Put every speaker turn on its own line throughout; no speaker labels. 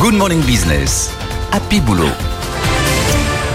Good Morning Business. Happy Boulot.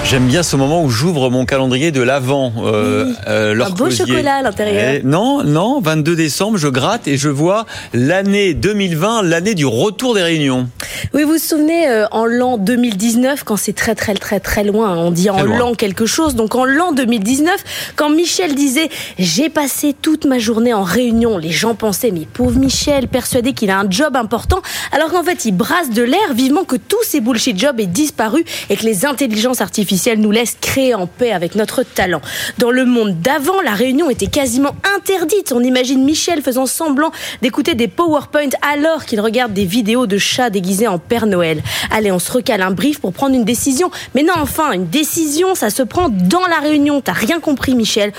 J'aime bien ce moment où j'ouvre mon calendrier de l'avant.
Euh, euh, un beau chocolat à l'intérieur.
non, non, 22 décembre, je gratte et je vois l'année 2020, l'année du retour des réunions.
Oui, vous vous souvenez, euh, en l'an 2019, quand c'est très très très très loin, hein, on dit en l'an quelque chose, donc en l'an 2019, quand Michel disait « j'ai passé toute ma journée en réunion », les gens pensaient « mais pauvre Michel, persuadé qu'il a un job important », alors qu'en fait il brasse de l'air vivement que tous ces bullshit jobs aient disparu et que les intelligences artificielles nous laisse créer en paix avec notre talent. Dans le monde d'avant, la réunion était quasiment interdite. On imagine Michel faisant semblant d'écouter des PowerPoint alors qu'il regarde des vidéos de chats déguisés en Père Noël. Allez, on se recale un brief pour prendre une décision. Mais non, enfin, une décision, ça se prend dans la réunion. T'as rien compris, Michel.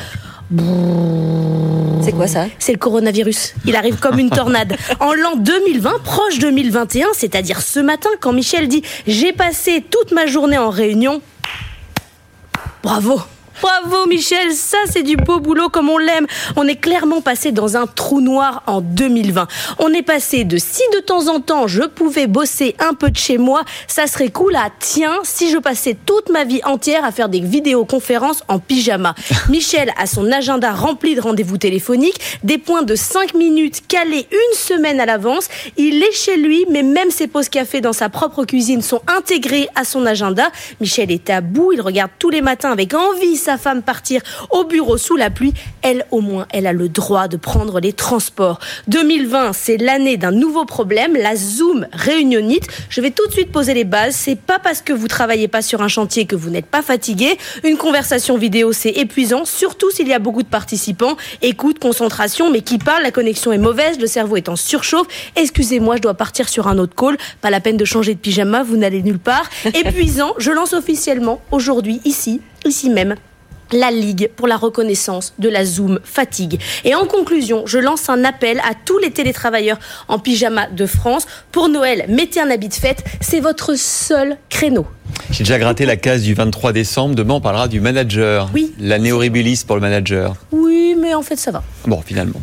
C'est quoi ça?
C'est le coronavirus. Il arrive comme une tornade. En l'an 2020, proche 2021, c'est-à-dire ce matin, quand Michel dit J'ai passé toute ma journée en réunion, Bravo Bravo Michel, ça c'est du beau boulot comme on l'aime. On est clairement passé dans un trou noir en 2020. On est passé de si de temps en temps je pouvais bosser un peu de chez moi, ça serait cool à tiens si je passais toute ma vie entière à faire des vidéoconférences en pyjama. Michel a son agenda rempli de rendez-vous téléphoniques, des points de 5 minutes calés une semaine à l'avance. Il est chez lui, mais même ses pauses café dans sa propre cuisine sont intégrées à son agenda. Michel est à bout, il regarde tous les matins avec envie sa femme partir au bureau sous la pluie, elle au moins, elle a le droit de prendre les transports. 2020, c'est l'année d'un nouveau problème, la Zoom réunionnite. Je vais tout de suite poser les bases. C'est pas parce que vous travaillez pas sur un chantier que vous n'êtes pas fatigué. Une conversation vidéo, c'est épuisant, surtout s'il y a beaucoup de participants. Écoute, concentration, mais qui parle, la connexion est mauvaise, le cerveau est en surchauffe. Excusez-moi, je dois partir sur un autre call. Pas la peine de changer de pyjama, vous n'allez nulle part. Épuisant, je lance officiellement aujourd'hui, ici, ici même, la Ligue pour la reconnaissance de la Zoom fatigue. Et en conclusion, je lance un appel à tous les télétravailleurs en pyjama de France. Pour Noël, mettez un habit de fête, c'est votre seul créneau.
J'ai déjà gratté la case du 23 décembre. Demain, on parlera du manager.
Oui.
L'année horribilis pour le manager.
Oui, mais en fait, ça va.
Bon, finalement.